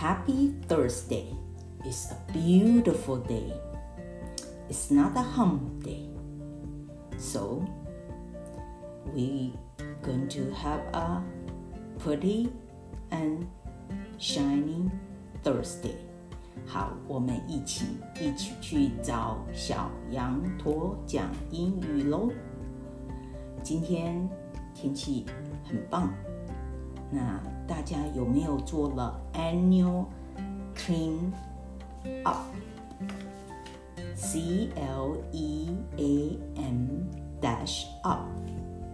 Happy Thursday. It's a beautiful day. It's not a hump day. So we going to have a pretty and shining Thursday. 好，我们一起一起去找小羊驼讲英语喽。今天天气很棒，那大家有没有做了 annual clean up, C L E A N dash up，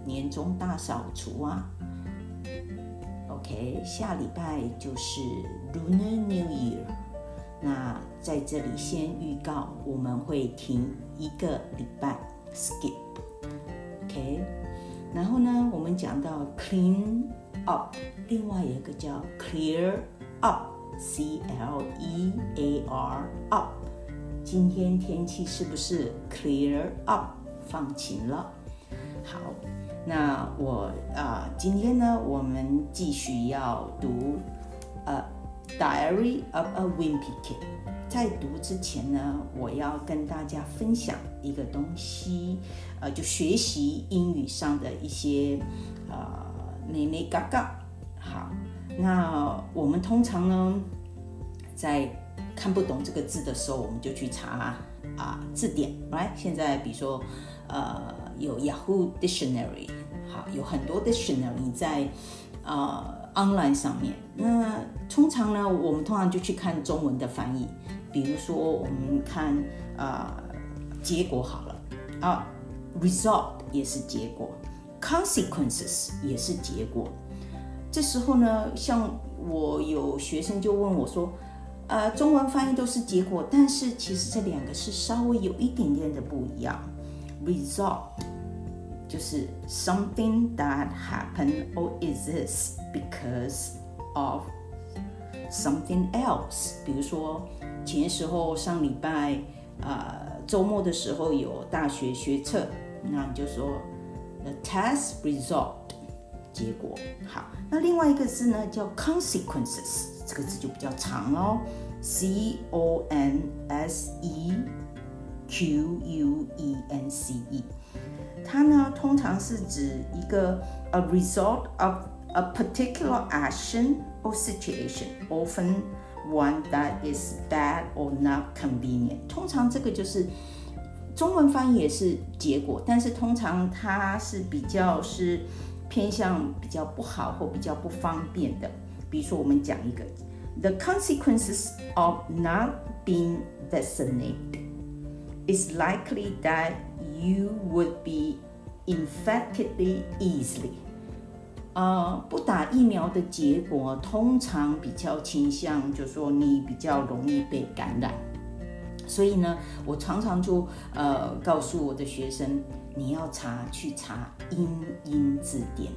年终大扫除啊。OK，下礼拜就是 Lunar New Year。那在这里先预告，我们会停一个礼拜，skip，OK。然后呢，我们讲到 clean up，另外有一个叫 clear up，C L E A R up。今天天气是不是 clear up，放晴了？好，那我啊，今天呢，我们继续要读呃。Diary of a Wimpy Kid。在读之前呢，我要跟大家分享一个东西，呃，就学习英语上的一些呃美美嘎嘎。好，那我们通常呢，在看不懂这个字的时候，我们就去查啊字典，right？现在比如说呃有 Yahoo Dictionary，好，有很多 dictionary 在呃。online 上面，那通常呢，我们通常就去看中文的翻译，比如说我们看啊结果好了啊，result 也是结果，consequences 也是结果。这时候呢，像我有学生就问我说，呃，中文翻译都是结果，但是其实这两个是稍微有一点点的不一样，result。就是 something that happened or exists because of something else。比如说前时候上礼拜，呃，周末的时候有大学学测，那你就说 the test result 结果。好，那另外一个字呢叫 consequences，这个字就比较长哦，c o n s e q u e n c e。它呢，通常是指一个 a result of a particular action or situation, often one that is bad or not convenient。通常这个就是中文翻译也是结果，但是通常它是比较是偏向比较不好或比较不方便的。比如说，我们讲一个，the consequences of not being vaccinated is likely that you would be infected easily。呃，不打疫苗的结果通常比较倾向，就说你比较容易被感染。所以呢，我常常就呃告诉我的学生，你要查去查英英字典。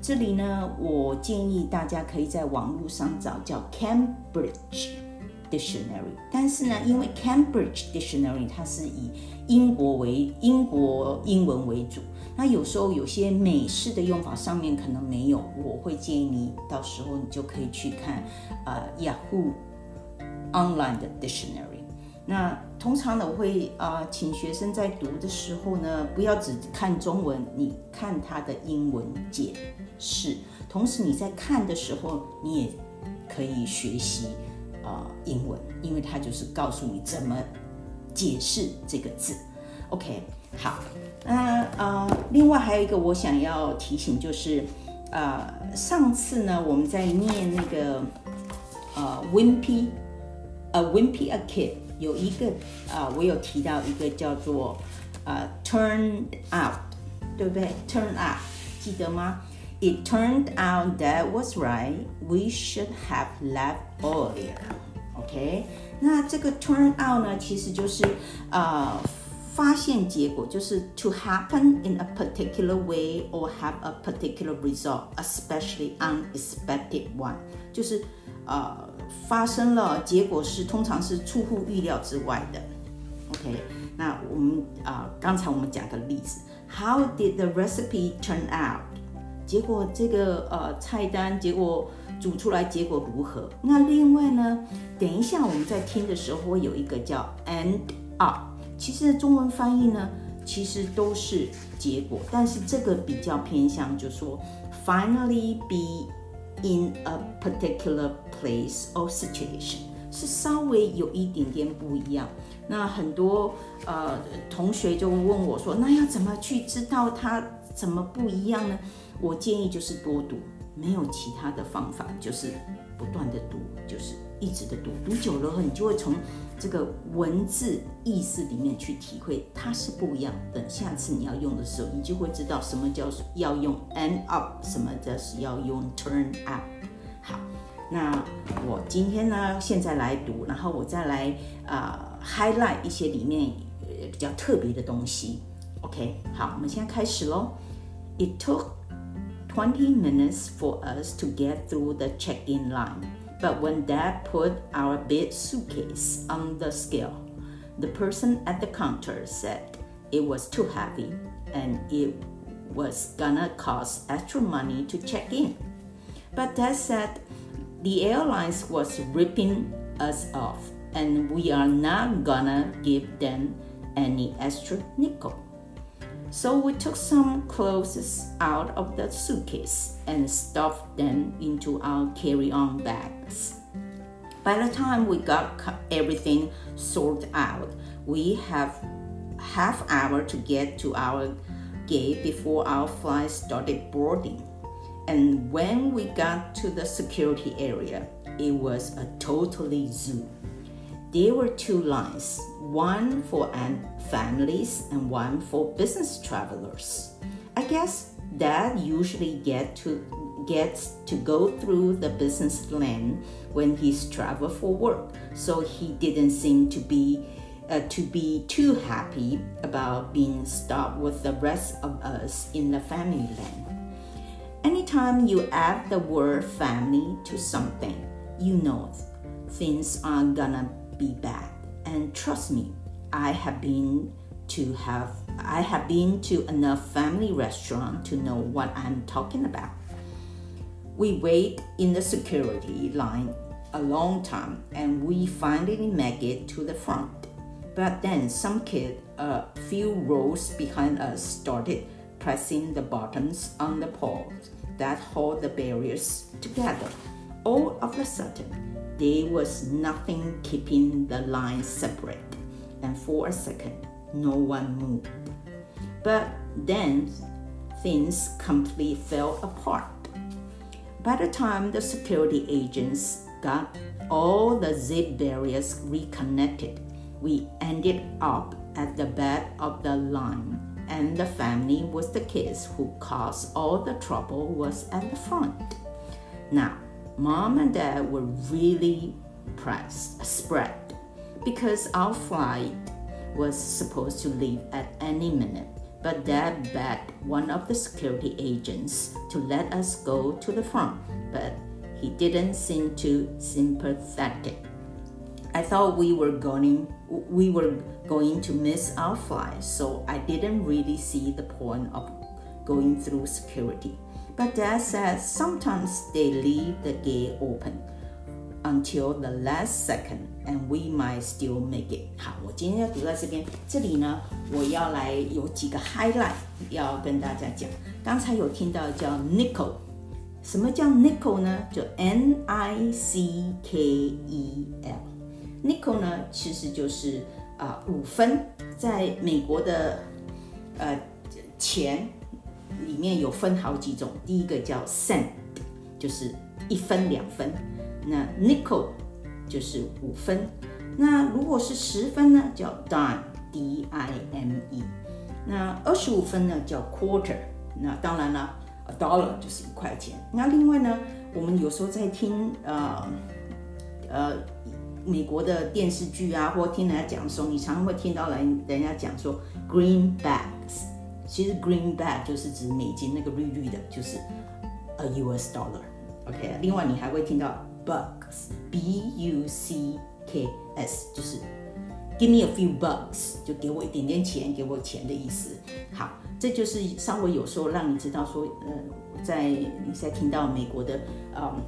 这里呢，我建议大家可以在网络上找叫 Cambridge。Dictionary，但是呢，因为 Cambridge Dictionary 它是以英国为英国英文为主，那有时候有些美式的用法上面可能没有，我会建议你到时候你就可以去看呃 Yahoo Online 的 Dictionary。那通常呢，我会啊请学生在读的时候呢，不要只看中文，你看它的英文解释，同时你在看的时候，你也可以学习。呃，英文，因为它就是告诉你怎么解释这个字。OK，好，那呃，另外还有一个我想要提醒，就是呃，上次呢我们在念那个呃，wimpy，a wimpy a kid，有一个啊，我有提到一个叫做呃，turn out，对不对？turn out，记得吗？It turned out that was right. We should have left earlier. OK，那这个 turn out 呢，其实就是呃发现结果，就是 to happen in a particular way or have a particular result, especially unexpected one，就是呃 发生了结果是通常是出乎预料之外的。OK，那我们啊刚才我们讲个例子，How did the recipe turn out？结果这个呃菜单结果煮出来结果如何？那另外呢，等一下我们在听的时候会有一个叫 end up，其实中文翻译呢其实都是结果，但是这个比较偏向就说 finally be in a particular place or situation，是稍微有一点点不一样。那很多呃同学就问我说，那要怎么去知道它怎么不一样呢？我建议就是多读，没有其他的方法，就是不断的读，就是一直的读，读久了后，你就会从这个文字意思里面去体会它是不一样。等下次你要用的时候，你就会知道什么叫要用 end up，什么叫是要用 turn up。好，那我今天呢，现在来读，然后我再来啊 highlight 一些里面比较特别的东西。OK，好，我们现在开始喽。It took twenty minutes for us to get through the check-in line. But when Dad put our big suitcase on the scale, the person at the counter said it was too heavy and it was gonna cost extra money to check in. But Dad said the airlines was ripping us off and we are not gonna give them any extra nickel. So we took some clothes out of the suitcase and stuffed them into our carry-on bags. By the time we got everything sorted out, we have half hour to get to our gate before our flight started boarding. And when we got to the security area, it was a totally zoo. There were two lines, one for families and one for business travelers. I guess dad usually get to gets to go through the business lane when he's travel for work, so he didn't seem to be uh, to be too happy about being stopped with the rest of us in the family lane. Anytime you add the word family to something, you know things are gonna be bad. And trust me, I have been to have I have been to enough family restaurant to know what I'm talking about. We wait in the security line a long time and we finally make it to the front. But then some kid a few rows behind us started pressing the buttons on the poles that hold the barriers together. All of a sudden, there was nothing keeping the line separate, and for a second, no one moved. But then things completely fell apart. By the time the security agents got all the zip barriers reconnected, we ended up at the back of the line, and the family with the kids who caused all the trouble was at the front. Now, mom and dad were really pressed, spread because our flight was supposed to leave at any minute. But dad begged one of the security agents to let us go to the front, but he didn't seem too sympathetic. I thought we were going we were going to miss our flight, so I didn't really see the point of going through security. But dad says sometimes they leave the gate open until the last second and we might still make it。好，我今天要读到这边，这里呢，我要来有几个 highlight 要跟大家讲。刚才有听到叫 nickel，什么叫 nickel 呢？就 N I C K E L。nickel 呢，其实就是啊、五分，在美国的呃钱里面有分好几种，第一个叫 cent，就是一分两分。那 nickel 就是五分，那如果是十分呢，叫 dime，d i m e。那二十五分呢叫 quarter。那当然了，a dollar 就是一块钱。那另外呢，我们有时候在听呃呃美国的电视剧啊，或听人家讲的时候，你常常会听到人人家讲说 greenbacks。其实 greenback 就是指美金那个绿绿的，就是 a US dollar。OK，另外你还会听到 bucks，b u c k s，就是 give me a few bucks，就给我一点点钱，给我钱的意思。好，这就是稍微有时候让你知道说，呃，在你在听到美国的嗯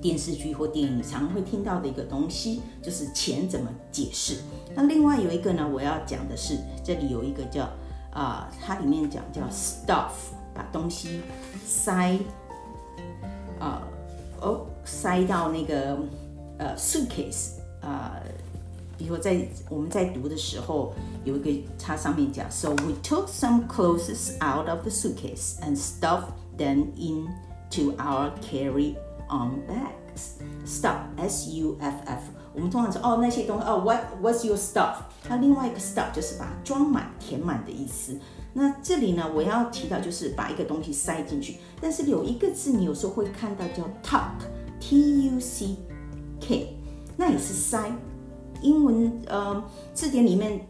电视剧或电影，常会听到的一个东西，就是钱怎么解释。那另外有一个呢，我要讲的是，这里有一个叫啊，它里面讲叫 stuff，把东西塞啊哦塞到那个呃 suitcase 啊。比如说，在我们在读的时候，有一个它上面讲，So we took some clothes out of the suitcase and stuffed them into our carry-on bags. Stuff, S-U-F-F。 我们通常说，哦，那些东西，哦，What What's your stuff？它另外一个 stuff 就是把装满、填满的意思。那这里呢，我要提到就是把一个东西塞进去，但是有一个字你有时候会看到叫 tuck，T-U-C-K，那也是塞。英文呃字典里面，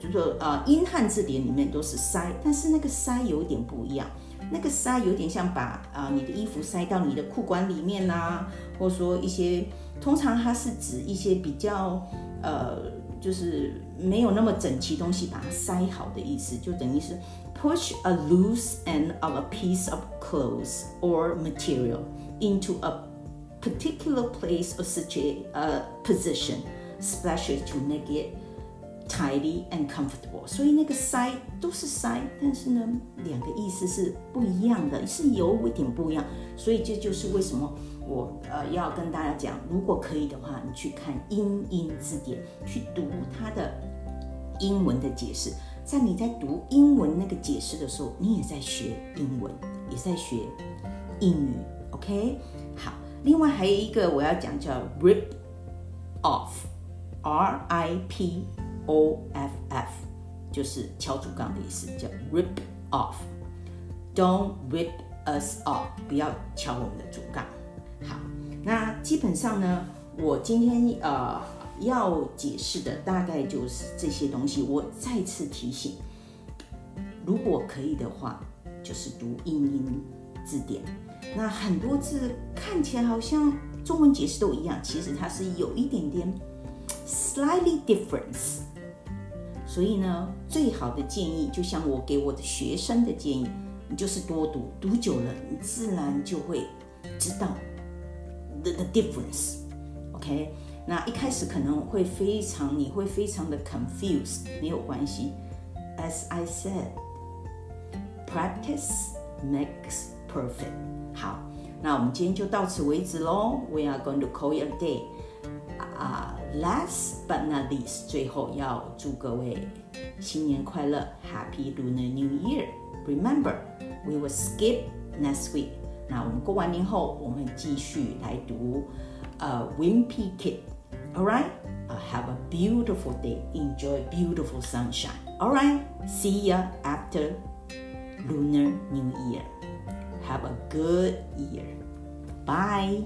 就说呃英汉字典里面都是塞，但是那个塞有点不一样，那个塞有点像把啊你的衣服塞到你的裤管里面啦，或者说一些通常它是指一些比较呃就是没有那么整齐东西把它塞好的意思，就等于是 push a loose end of a piece of clothes or material into a particular place or such a position。Special to make it tidy and comfortable，所以那个塞都是塞，但是呢，两个意思是不一样的，是有一点不一样。所以这就是为什么我呃要跟大家讲，如果可以的话，你去看英英字典，去读它的英文的解释。在你在读英文那个解释的时候，你也在学英文，也在学英语。OK，好。另外还有一个我要讲叫 rip off。R I P O F F 就是敲竹杠的意思，叫 rip off。Don't rip us off，不要敲我们的竹杠。好，那基本上呢，我今天呃要解释的大概就是这些东西。我再次提醒，如果可以的话，就是读英英字典。那很多字看起来好像中文解释都一样，其实它是有一点点。Slightly difference，所以呢，最好的建议就像我给我的学生的建议，你就是多读，读久了，你自然就会知道 the the difference。OK，那一开始可能会非常，你会非常的 confused，没有关系。As I said，practice makes perfect。好，那我们今天就到此为止喽。We are going to call it a day。啊。Last but not least，最后要祝各位新年快乐，Happy Lunar New Year。Remember, we will skip next week。那我们过完年后，我们继续来读呃 Wimpy Kid。All right, have a beautiful day. Enjoy beautiful sunshine. All right, see ya after Lunar New Year. Have a good year. Bye.